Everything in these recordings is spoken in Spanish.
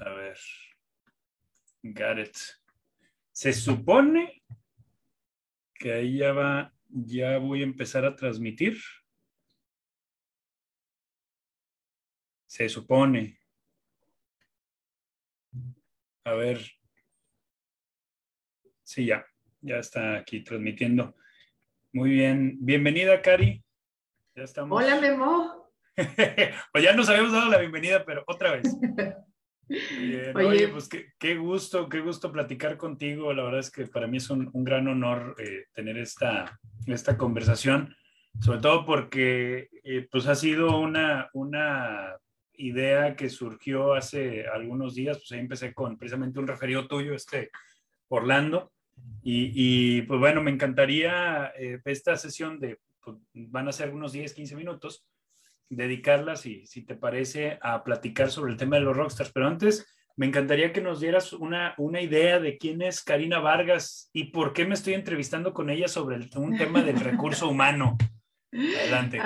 A ver. It. Se supone que ahí ya va, ya voy a empezar a transmitir. Se supone. A ver. Sí, ya, ya está aquí transmitiendo. Muy bien. Bienvenida, Cari. Ya estamos. Hola, Memo. pues ya nos habíamos dado la bienvenida, pero otra vez. oye, pues qué, gusto, qué gusto platicar contigo. La verdad es que para mí es un, gran honor eh, tener esta, esta conversación, sobre todo porque eh, pues ha sido una, una idea que surgió hace algunos días. Pues ahí empecé con precisamente un referido tuyo, este Orlando. Y, pues bueno, me encantaría eh, esta sesión de, pues, van a ser unos 10, 15 minutos, dedicarla, si, si te parece, a platicar sobre el tema de los rockstars. Pero antes, me encantaría que nos dieras una, una idea de quién es Karina Vargas y por qué me estoy entrevistando con ella sobre un tema del recurso humano. Adelante.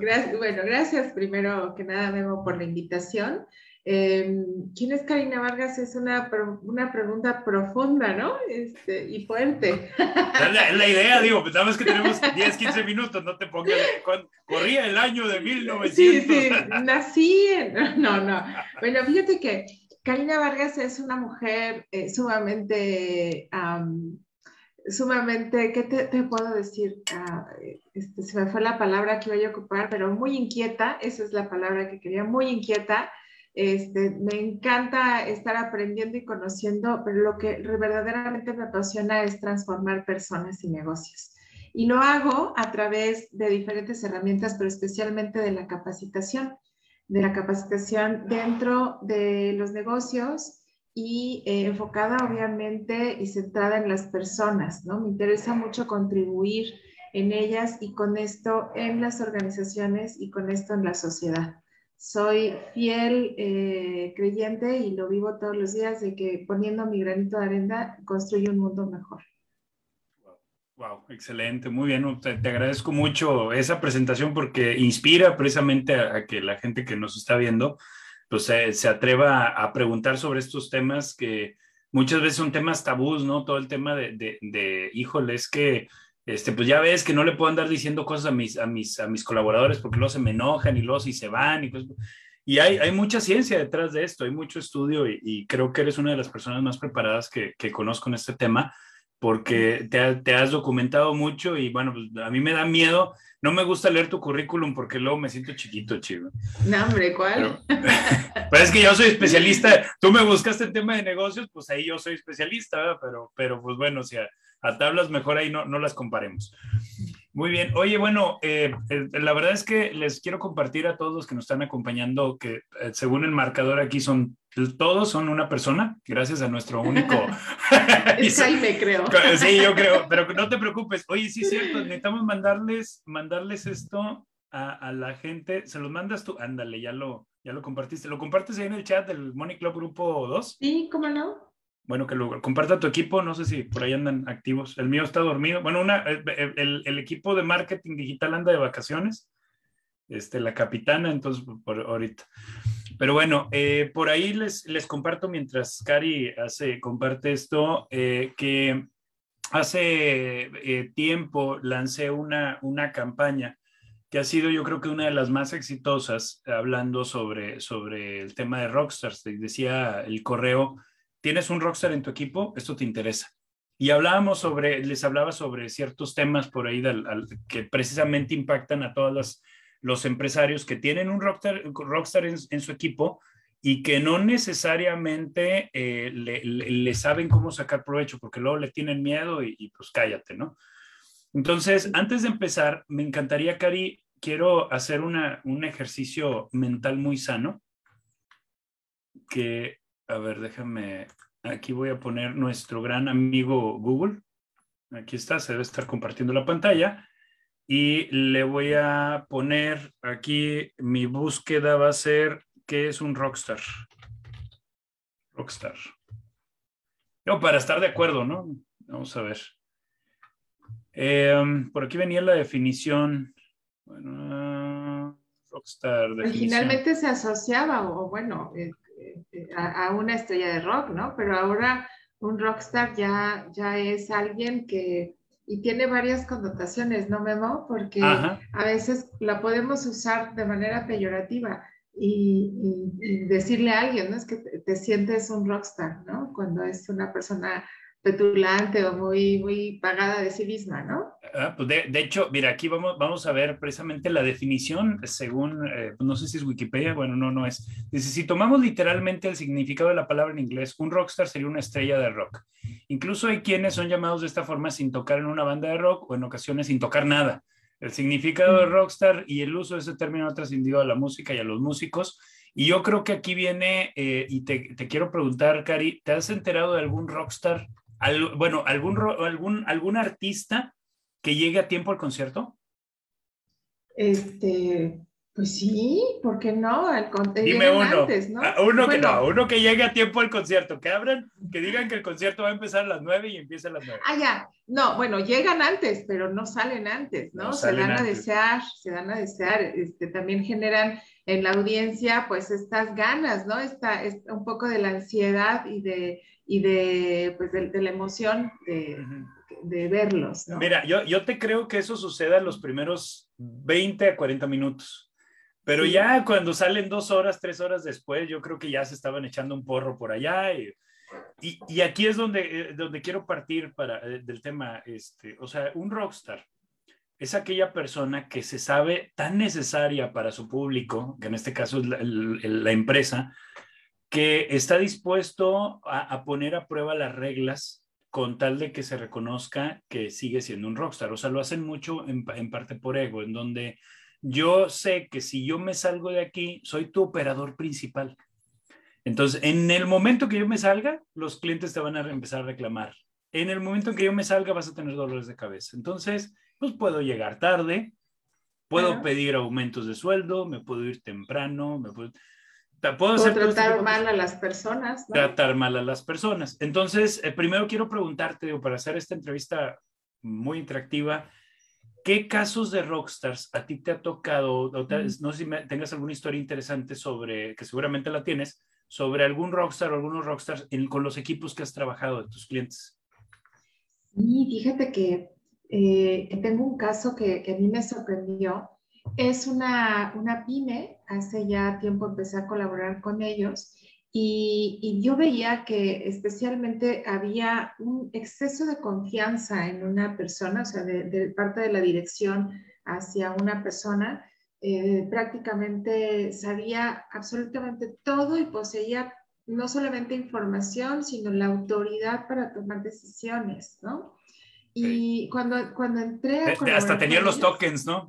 gracias, bueno, gracias primero que nada, Memo, por la invitación. Em, ¿Quién es Karina Vargas? Es una, una pregunta profunda, ¿no? Este, y fuerte. Es la, idea, digo, pues nada más que tenemos 10, 15 minutos, no te pongas. Corría el año de 1900. Sí, sí, nací en. No, no. Bueno, fíjate que Karina Vargas es una mujer eh, sumamente. sumamente, ¿qué te, puedo decir? Ah, este, se me fue la palabra que voy a ocupar, pero muy inquieta, esa es la palabra que quería, muy inquieta, este, me encanta estar aprendiendo y conociendo, pero lo que verdaderamente me apasiona es transformar personas y negocios. Y lo hago a través de diferentes herramientas, pero especialmente de la capacitación, de la capacitación dentro de los negocios y eh, enfocada obviamente y centrada en las personas, ¿no? Me interesa mucho contribuir en ellas y con esto en las organizaciones y con esto en la sociedad soy fiel eh, creyente y lo vivo todos los días de que poniendo mi granito de arena construyo un mundo mejor. Wow, excelente, muy bien. Te, agradezco mucho esa presentación porque inspira precisamente a, que la gente que nos está viendo pues se, atreva a, preguntar sobre estos temas que muchas veces son temas tabús, ¿no? Todo el tema de, de, de híjole, es que este, pues ya ves que no le puedo andar diciendo cosas a mis, a mis, a mis colaboradores porque luego se me enojan y luego si se van. Y, y hay, hay mucha ciencia detrás de esto, hay mucho estudio y, creo que eres una de las personas más preparadas que, que conozco en este tema porque te, te, has documentado mucho y bueno, pues a mí me da miedo. No me gusta leer tu currículum porque luego me siento chiquito, chivo. No, hombre, ¿cuál? Pero, pues es que yo soy especialista. Tú me buscaste en tema de negocios, pues ahí yo soy especialista, Pero, pero pues bueno, o sea, a tablas, mejor ahí no, no las comparemos. Muy bien. Oye, bueno, eh, eh, la verdad es que les quiero compartir a todos los que nos están acompañando que eh, según el marcador aquí son, todos son una persona, gracias a nuestro único... es Jaime, creo. sí, yo creo, pero no te preocupes. Oye, sí es cierto, necesitamos mandarles, mandarles esto a, a, la gente. ¿Se los mandas tú? Ándale, ya lo, ya lo compartiste. ¿Lo compartes ahí en el chat del Money Club Grupo 2? Sí, ¿cómo no? Bueno, que lo comparta tu equipo, no sé si por ahí andan activos. El mío está dormido. Bueno, una, el, el, equipo de marketing digital anda de vacaciones, este, la capitana, entonces por ahorita. Pero bueno, eh, por ahí les, les comparto mientras Cari hace, comparte esto, eh, que hace eh, tiempo lancé una, una campaña que ha sido yo creo que una de las más exitosas hablando sobre, sobre el tema de Rockstars. Decía el correo, tienes un rockstar en tu equipo, esto te interesa. Y hablábamos sobre, les hablaba sobre ciertos temas por ahí que precisamente impactan a todos los, empresarios que tienen un rockstar, rockstar en, su equipo y que no necesariamente eh, le, saben cómo sacar provecho, porque luego le tienen miedo y, pues cállate, ¿no? Entonces, antes de empezar, me encantaría, Cari, quiero hacer una, un ejercicio mental muy sano que a ver, déjame, aquí voy a poner nuestro gran amigo Google. Aquí está, se debe estar compartiendo la pantalla. Y le voy a poner aquí, mi búsqueda va a ser, ¿qué es un rockstar? Rockstar. No, para estar de acuerdo, ¿no? Vamos a ver. Em, por aquí venía la definición. Bueno, rockstar. Originalmente se asociaba, o bueno, eh, a, una estrella de rock, ¿no? Pero ahora un rockstar ya, ya es alguien que, y tiene varias connotaciones, ¿no, Memo? Porque a veces la podemos usar de manera peyorativa y, decirle a alguien, ¿no? Es que te, sientes un rockstar, ¿no? Cuando es una persona petulante o muy, muy pagada de sí misma, ¿no? Ah, pues de, de, hecho, mira, aquí vamos, vamos a ver precisamente la definición según, eh, no sé si es Wikipedia, bueno, no, no es. Dice, si tomamos literalmente el significado de la palabra en inglés, un rockstar sería una estrella de rock. Incluso hay quienes son llamados de esta forma sin tocar en una banda de rock o en ocasiones sin tocar nada. El significado de rockstar y el uso de ese término ha trascendido a la música y a los músicos. Y yo creo que aquí viene, eh, y te, te quiero preguntar, Cari, ¿te has enterado de algún rockstar bueno, algún, algún, algún artista que llegue a tiempo al concierto? Este, pues sí, ¿por qué no? Al Dime uno. Ah, uno que no, uno que llegue a tiempo al concierto, que abran, que digan que el concierto va a empezar a las nueve y empieza a las nueve. Ah, ya. No, bueno, llegan antes, pero no salen antes, ¿no? se dan a desear, se dan a desear. Este, también generan en la audiencia, pues, estas ganas, ¿no? Esta, un poco de la ansiedad y de y de, pues, de, la emoción de, de verlos. Mira, yo, yo te creo que eso suceda en los primeros 20 a 40 minutos. Pero ya cuando salen dos horas, tres horas después, yo creo que ya se estaban echando un porro por allá. Y, y, aquí es donde, eh, donde quiero partir para, eh, del tema. Este, o sea, un rockstar es aquella persona que se sabe tan necesaria para su público, que en este caso es la, la empresa, que está dispuesto a, poner a prueba las reglas con tal de que se reconozca que sigue siendo un rockstar. O sea, lo hacen mucho en, parte por ego, en donde yo sé que si yo me salgo de aquí, soy tu operador principal. Entonces, en el momento que yo me salga, los clientes te van a empezar a reclamar. En el momento en que yo me salga, vas a tener dolores de cabeza. Entonces, pues puedo llegar tarde, puedo pedir aumentos de sueldo, me puedo ir temprano, me puedo Puedo, tratar mal a las personas. Tratar mal a las personas. Entonces, eh, primero quiero preguntarte, para hacer esta entrevista muy interactiva, ¿qué casos de rockstars a ti te ha tocado? no sé si tengas alguna historia interesante sobre, que seguramente la tienes, sobre algún rockstar o algunos rockstars con los equipos que has trabajado de tus clientes. Sí, fíjate que eh, tengo un caso que, que a mí me sorprendió es una, una pyme, hace ya tiempo empecé a colaborar con ellos y, yo veía que especialmente había un exceso de confianza en una persona, o sea, de, parte de la dirección hacia una persona. Eh, prácticamente sabía absolutamente todo y poseía no solamente información, sino la autoridad para tomar decisiones, ¿no? Y cuando, cuando entré a Hasta tenían los tokens, ¿no?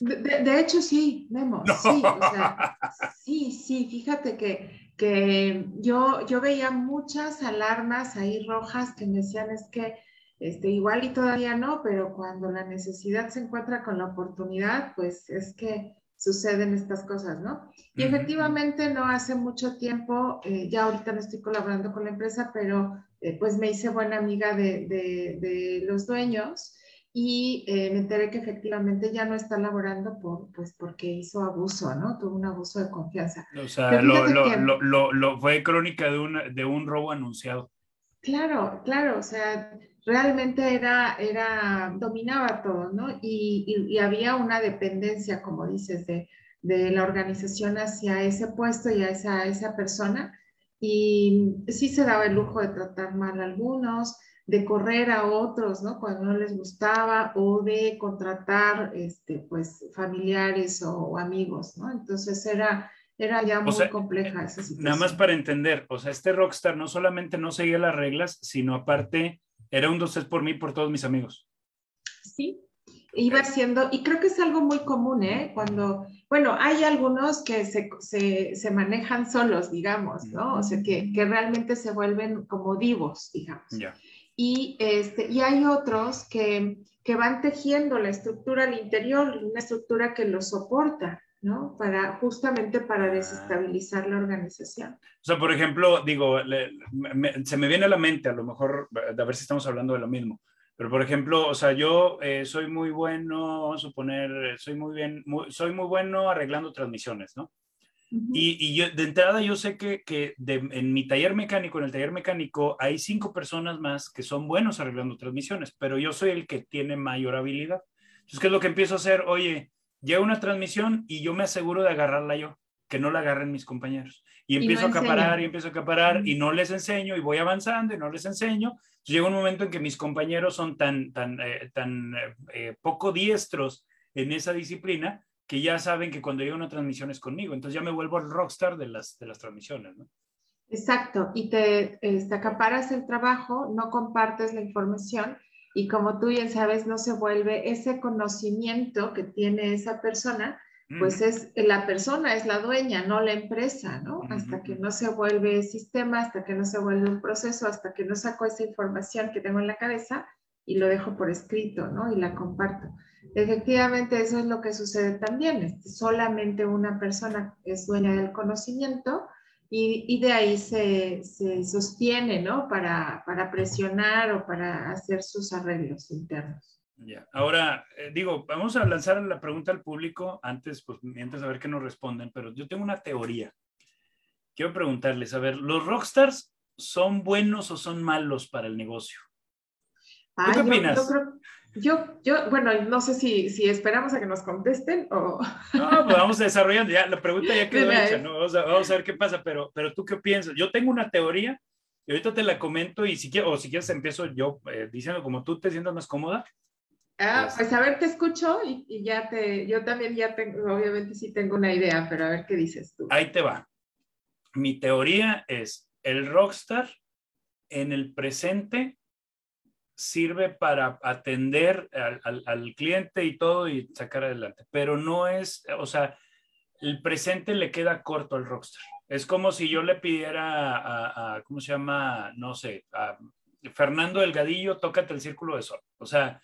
De, hecho, sí, Memo. Sí, o sea, sí, sí, fíjate que, que yo, yo veía muchas alarmas ahí rojas que me decían es que este, igual y todavía no, pero cuando la necesidad se encuentra con la oportunidad, pues es que suceden estas cosas, ¿no? Y efectivamente no hace mucho tiempo, eh, ya ahorita no estoy colaborando con la empresa, pero eh, pues me hice buena amiga de, de, de los dueños y eh, me enteré que efectivamente ya no está laborando por, pues porque hizo abuso, ¿no? Tuvo un abuso de confianza. O sea, lo, lo, lo, lo, fue crónica de un, de un robo anunciado. Claro, claro, o sea, realmente era, era, dominaba todo, ¿no? Y, y, y había una dependencia, como dices, de, de, la organización hacia ese puesto y a esa, esa persona. Y sí se daba el lujo de tratar mal a algunos, de correr a otros, ¿no? Cuando no les gustaba o de contratar, este, pues, familiares o, amigos, ¿no? Entonces era, era ya muy compleja esa situación. Nada más para entender, o sea, este rockstar no solamente no seguía las reglas, sino aparte era un dos por mí por todos mis amigos. Sí, iba haciendo, y creo que es algo muy común, ¿eh? Cuando, bueno, hay algunos que se, se, se manejan solos, digamos, ¿no? O sea, que, que, realmente se vuelven como divos, digamos. Ya y, este, y hay otros que, que van tejiendo la estructura al interior, una estructura que lo soporta, ¿no? Para, justamente para ah. desestabilizar la organización. O sea, por ejemplo, digo, se me viene a la mente, a lo mejor, a ver si estamos hablando de lo mismo, pero por ejemplo, o sea, yo eh, soy muy bueno, vamos a suponer, soy muy bien, soy muy bueno arreglando transmisiones, ¿no? Y, yo, de entrada yo sé que, que en mi taller mecánico, en el taller mecánico, hay cinco personas más que son buenos arreglando transmisiones, pero yo soy el que tiene mayor habilidad. Entonces, ¿qué es lo que empiezo a hacer? Oye, llega una transmisión y yo me aseguro de agarrarla yo, que no la agarren mis compañeros. Y empiezo a acaparar y empiezo a acaparar y no les enseño y voy avanzando y no les enseño. llega un momento en que mis compañeros son tan, tan, eh, tan eh, eh, poco diestros en esa disciplina que ya saben que cuando llega una transmisión es conmigo. Entonces ya me vuelvo el rockstar de las, de las transmisiones, ¿no? Exacto, y te, este, acaparas el trabajo, no compartes la información y como tú ya sabes, no se vuelve ese conocimiento que tiene esa persona, pues es la persona, es la dueña, no la empresa, ¿no? Hasta que no se vuelve sistema, hasta que no se vuelve un proceso, hasta que no saco esa información que tengo en la cabeza y lo dejo por escrito, ¿no? Y la comparto. Efectivamente, eso es lo que sucede también. Este, solamente una persona es dueña del conocimiento y, de ahí se, sostiene, ¿no? Para, presionar o para hacer sus arreglos internos. Ya. Ahora, eh, digo, vamos a lanzar la pregunta al público antes, pues mientras a ver qué nos responden, pero yo tengo una teoría. Quiero preguntarles, a ver, ¿los rockstars son buenos o son malos para el negocio? ¿Qué opinas? Yo, yo, bueno, no sé si, si esperamos a que nos contesten o... No, pues vamos desarrollando, ya la pregunta ya quedó hecha, ¿no? Vamos a, vamos a, ver qué pasa, pero, pero tú qué piensas. Yo tengo una teoría y ahorita te la comento y si quieres, o si quieres empiezo yo eh, diciendo como tú te sientas más cómoda. Ah, pues, pues a ver, te escucho y, y, ya te, yo también ya tengo, obviamente sí tengo una idea, pero a ver qué dices tú. Ahí te va. Mi teoría es el rockstar en el presente sirve para atender al, cliente y todo y sacar adelante, pero no es, o sea, el presente le queda corto al rockstar. Es como si yo le pidiera a, ¿cómo se llama? No sé, a Fernando Delgadillo, tócate el círculo de sol. O sea,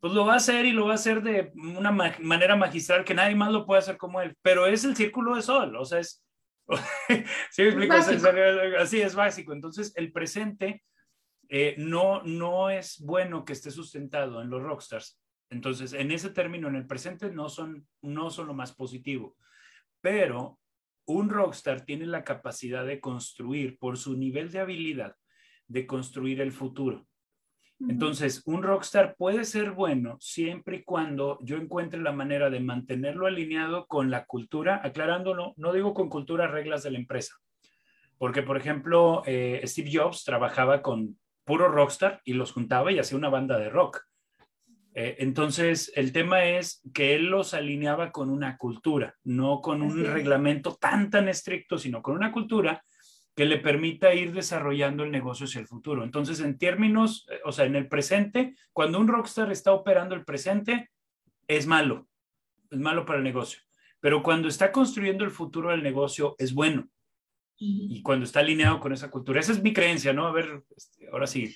pues lo va a hacer y lo va a hacer de una manera magistral que nadie más lo puede hacer como él, pero es el círculo de sol, o sea, es... ¿Sí me explico? así es básico. Entonces, el presente eh, no, no es bueno que esté sustentado en los rockstars. Entonces, en ese término, en el presente, no son, no son lo más positivo. Pero un rockstar tiene la capacidad de construir, por su nivel de habilidad, de construir el futuro. Entonces, un rockstar puede ser bueno siempre y cuando yo encuentre la manera de mantenerlo alineado con la cultura, aclarándolo, no digo con cultura, reglas de la empresa. Porque, por ejemplo, eh, Steve Jobs trabajaba con puro rockstar y los juntaba y hacía una banda de rock. Eh, entonces, el tema es que él los alineaba con una cultura, no con un reglamento tan, tan estricto, sino con una cultura que le permita ir desarrollando el negocio hacia el futuro. Entonces, en términos, eh, o sea, en el presente, cuando un rockstar está operando el presente, es malo, es malo para el negocio. Pero cuando está construyendo el futuro del negocio, es bueno y cuando está alineado con esa cultura. Esa es mi creencia, ¿no? A ver, este, ahora sí.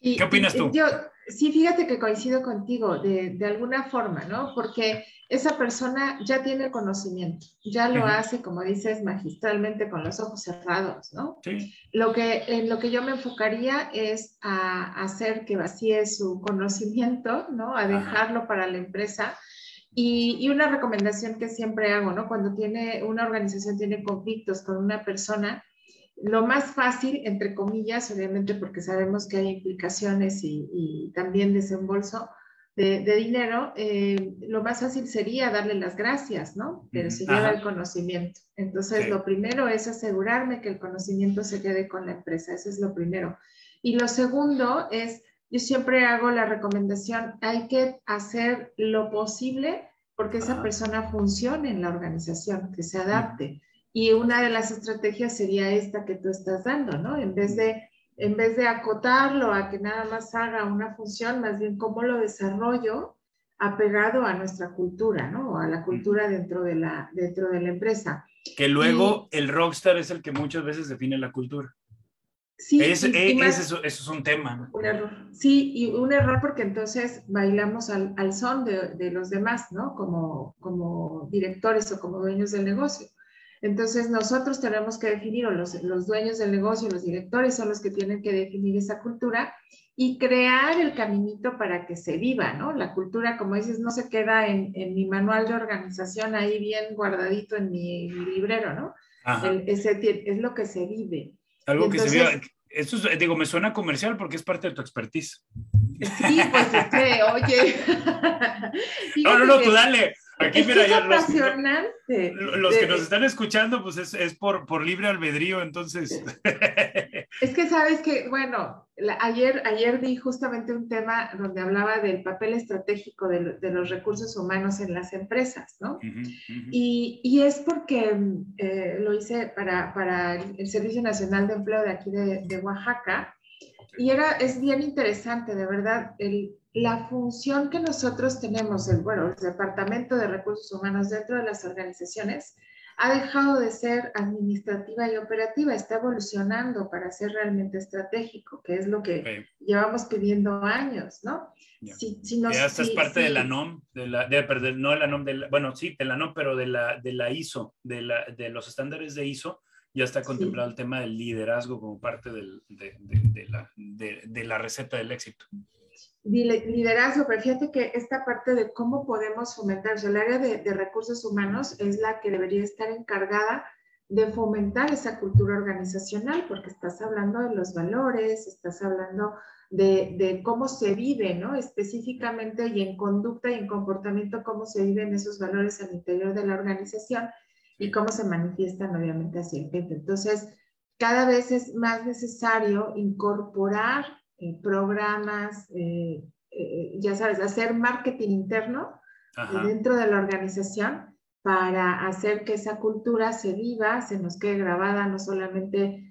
¿Qué opinas tú? Yo, sí, fíjate que coincido contigo de, de, alguna forma, ¿no? Porque esa persona ya tiene el conocimiento, ya lo hace, como dices, magistralmente con los ojos cerrados, ¿no? Sí. Lo que, en lo que yo me enfocaría es a, hacer que vacíe su conocimiento, ¿no? A dejarlo para la empresa y, una recomendación que siempre hago, ¿no? Cuando tiene una organización tiene conflictos con una persona, lo más fácil, entre comillas, obviamente porque sabemos que hay implicaciones y, también desembolso de, dinero, eh, lo más fácil sería darle las gracias, ¿no? Pero se lleva el conocimiento. Entonces, lo primero es asegurarme que el conocimiento se quede con la empresa, eso es lo primero. Y lo segundo es yo siempre hago la recomendación, hay que hacer lo posible porque esa persona funcione en la organización, que se adapte. Y una de las estrategias sería esta que tú estás dando, ¿no? En vez de, en vez de acotarlo a que nada más haga una función, más bien cómo lo desarrollo apegado a nuestra cultura, ¿no? A la cultura dentro de la, dentro de la empresa. Que luego el rockstar es el que muchas veces define la cultura. Sí, es, e, eso, es un tema. Un error. Sí, y un error porque entonces bailamos al, al son de, de, los demás, ¿no? Como, como directores o como dueños del negocio. Entonces nosotros tenemos que definir, o los, los dueños del negocio, los directores son los que tienen que definir esa cultura y crear el caminito para que se viva, ¿no? La cultura, como dices, no se queda en, en mi manual de organización ahí bien guardadito en mi, librero, ¿no? ese, es lo que se vive. Algo que se vive. Eso digo, me suena comercial porque es parte de tu expertise. Sí, pues es que, oye. no, no, no, tú dale. Aquí, mira, es apasionante. Los, que nos están escuchando, pues es, es por, por, libre albedrío, entonces. Es que sabes que, bueno, ayer, ayer di justamente un tema donde hablaba del papel estratégico de, de los recursos humanos en las empresas, ¿no? Y, y, es porque eh, lo hice para, para, el Servicio Nacional de Empleo de aquí de, de Oaxaca. Y era, es bien interesante, de verdad, el, la función que nosotros tenemos, el, bueno, el Departamento de Recursos Humanos dentro de las organizaciones, ha dejado de ser administrativa y operativa, está evolucionando para ser realmente estratégico, que es lo que llevamos pidiendo años, ¿no? Si, ya es parte de la NOM, de la, de, no de la NOM, de bueno, sí, de la NOM, pero de la, de la ISO, de, la, de los estándares de ISO, ya está contemplado el tema del liderazgo como parte del, de, la, de la receta del éxito liderazgo, pero fíjate que esta parte de cómo podemos fomentar, o sea, el área de, recursos humanos es la que debería estar encargada de fomentar esa cultura organizacional, porque estás hablando de los valores, estás hablando de, de, cómo se vive, ¿no? Específicamente y en conducta y en comportamiento, cómo se viven esos valores al interior de la organización y cómo se manifiestan obviamente hacia el gente. Entonces, cada vez es más necesario incorporar eh, programas, eh, eh, ya sabes, hacer marketing interno dentro de la organización para hacer que esa cultura se viva, se nos quede grabada no solamente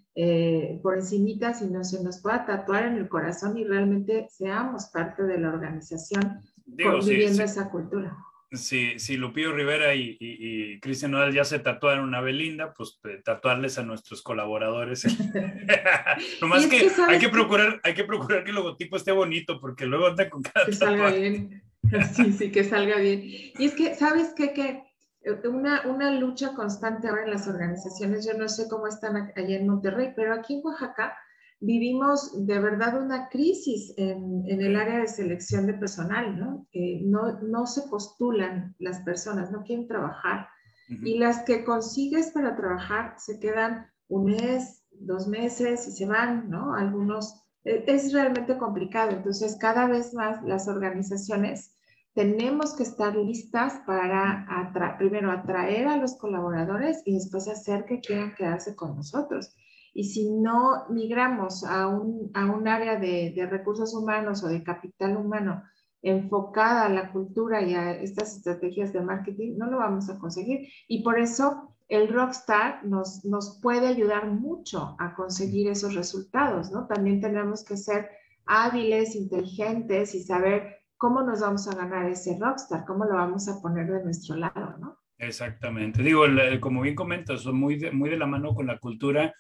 por encimita, sino se nos pueda tatuar en el corazón y realmente seamos parte de la organización viviendo esa cultura si, si Lupillo Rivera y, y, Cristian Nodal ya se tatuaron una Belinda, pues eh, tatuarles a nuestros colaboradores. Nomás que, hay que procurar, hay que procurar que el logotipo esté bonito, porque luego anda con cada Que salga bien. Sí, sí, que salga bien. Y es que, ¿sabes qué? Que eh, una, una lucha constante ahora en las organizaciones, yo no sé cómo están allá en Monterrey, pero aquí en Oaxaca vivimos de verdad una crisis en, el área de selección de personal, ¿no? no, no se postulan las personas, no quieren trabajar. Y las que consigues para trabajar se quedan un mes, dos meses y se van, ¿no? Algunos, e, es realmente complicado. Entonces, cada vez más las organizaciones tenemos que estar listas para primero atraer a los colaboradores y después hacer que quieran quedarse con nosotros. Y si no migramos a un, a un área de, de, recursos humanos o de capital humano enfocada a la cultura y a estas estrategias de marketing, no lo vamos a conseguir. Y por eso el Rockstar nos, nos puede ayudar mucho a conseguir esos resultados, ¿no? También tenemos que ser hábiles, inteligentes y saber cómo nos vamos a ganar ese Rockstar, cómo lo vamos a poner de nuestro lado, ¿no? Exactamente. Digo, como bien comentas, muy muy de la mano con la cultura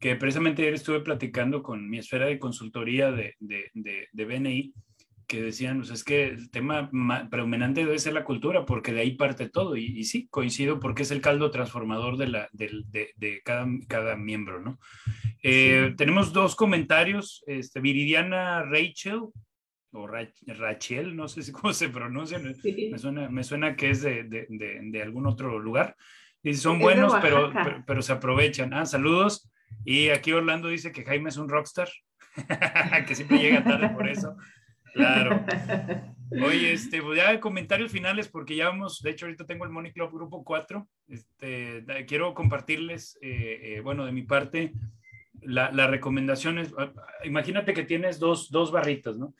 que precisamente ayer estuve platicando con mi esfera de consultoría de, de, de, BNI, que decían, pues es que el tema predominante debe ser la cultura, porque de ahí parte todo. Y, sí, coincido porque es el caldo transformador de, la, de, cada, cada, miembro, ¿no? Eh, tenemos dos comentarios. Este, Viridiana Rachel, o Rachel, no sé cómo se pronuncia, me, suena, me suena que es de, algún otro lugar. Y son buenos, pero, pero, pero, se aprovechan. Ah, saludos. Y aquí Orlando dice que Jaime es un rockstar, que siempre llega tarde por eso. Claro. Oye, este, pues ya comentarios finales porque ya vamos, de hecho ahorita tengo el Money Club Grupo 4. Este, quiero compartirles, eh, eh, bueno, de mi parte, las la recomendaciones. Ah, imagínate que tienes dos, dos barritas, ¿no?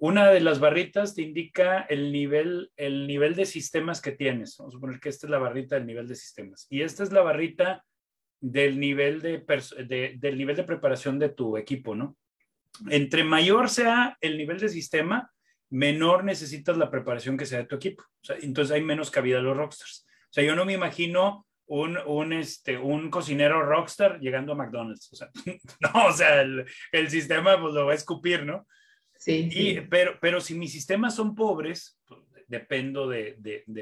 Una de las barritas te indica el nivel, el nivel de sistemas que tienes. Vamos a suponer que esta es la barrita del nivel de sistemas. Y esta es la barrita del nivel de, del nivel de preparación de tu equipo, ¿no? Entre mayor sea el nivel de sistema, menor necesitas la preparación que sea de tu equipo. entonces hay menos cabida a los rockstars. O sea, yo no me imagino un, un, este, un cocinero rockstar llegando a McDonald's. O sea, no, o sea, el, el, sistema pues lo va a escupir, ¿no? Sí. Y, Pero, pero si mis sistemas son pobres, dependo de,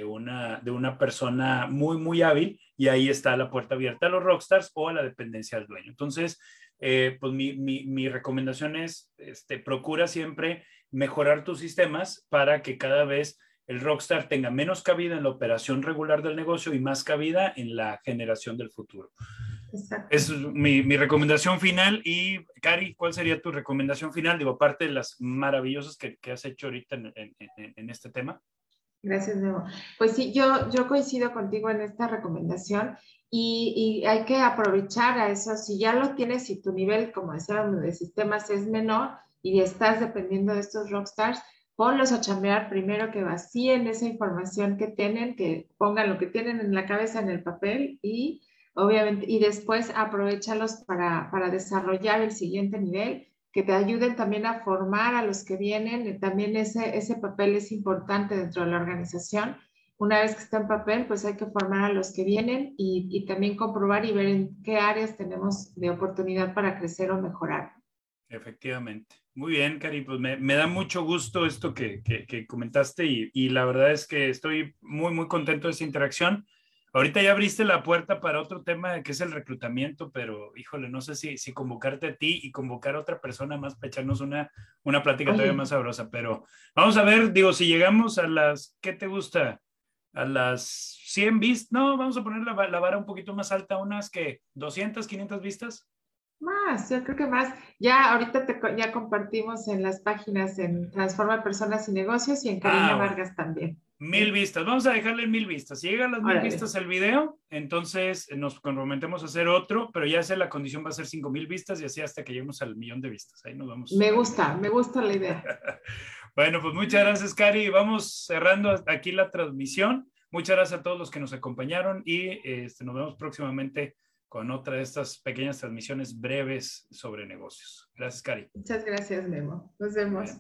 una, de una persona muy, muy hábil y ahí está la puerta abierta a los rockstars o a la dependencia del dueño. Entonces, eh, pues mi, recomendación es, este, procura siempre mejorar tus sistemas para que cada vez el rockstar tenga menos cabida en la operación regular del negocio y más cabida en la generación del futuro. Exacto. Es mi, recomendación final. Y, Cari, ¿cuál sería tu recomendación final? Digo, aparte de las maravillosas que, has hecho ahorita en, este tema. Gracias, Nemo. Pues sí, yo, yo coincido contigo en esta recomendación y, y, hay que aprovechar a eso. Si ya lo tienes y tu nivel, como decíamos, de sistemas es menor y estás dependiendo de estos rockstars, ponlos a chambear primero que vacíen esa información que tienen, que pongan lo que tienen en la cabeza en el papel y obviamente, y después aprovechalos para, para desarrollar el siguiente nivel, que te ayuden también a formar a los que vienen. También ese, ese papel es importante dentro de la organización. Una vez que está en papel, pues hay que formar a los que vienen y, y también comprobar y ver en qué áreas tenemos de oportunidad para crecer o mejorar. Efectivamente. Muy bien, Cari, pues me, da mucho gusto esto que, comentaste y, la verdad es que estoy muy, muy contento de esa interacción. Ahorita ya abriste la puerta para otro tema que es el reclutamiento, pero híjole, no sé si, si convocarte a ti y convocar a otra persona más para echarnos una, una plática todavía más sabrosa, pero vamos a ver, digo, si llegamos a las, ¿qué te gusta? A las 100 vistas, no, vamos a poner la, la vara un poquito más alta, unas que 200, 500 vistas. Más, yo creo que más. Ya ahorita te, ya compartimos en las páginas en Transforma Personas y Negocios y en Karina ah, Vargas también. Mil vistas, vamos a dejarle mil vistas. Si llegan las mil vistas el video, entonces nos comprometemos a hacer otro, pero ya sé la condición va a ser cinco mil vistas y así hasta que lleguemos al millón de vistas. Ahí nos vamos. Me gusta, me gusta la idea. bueno, pues muchas gracias, Cari. Vamos cerrando aquí la transmisión. Muchas gracias a todos los que nos acompañaron y este, nos vemos próximamente con otra de estas pequeñas transmisiones breves sobre negocios. Gracias, Cari. Muchas gracias, Memo. Nos vemos.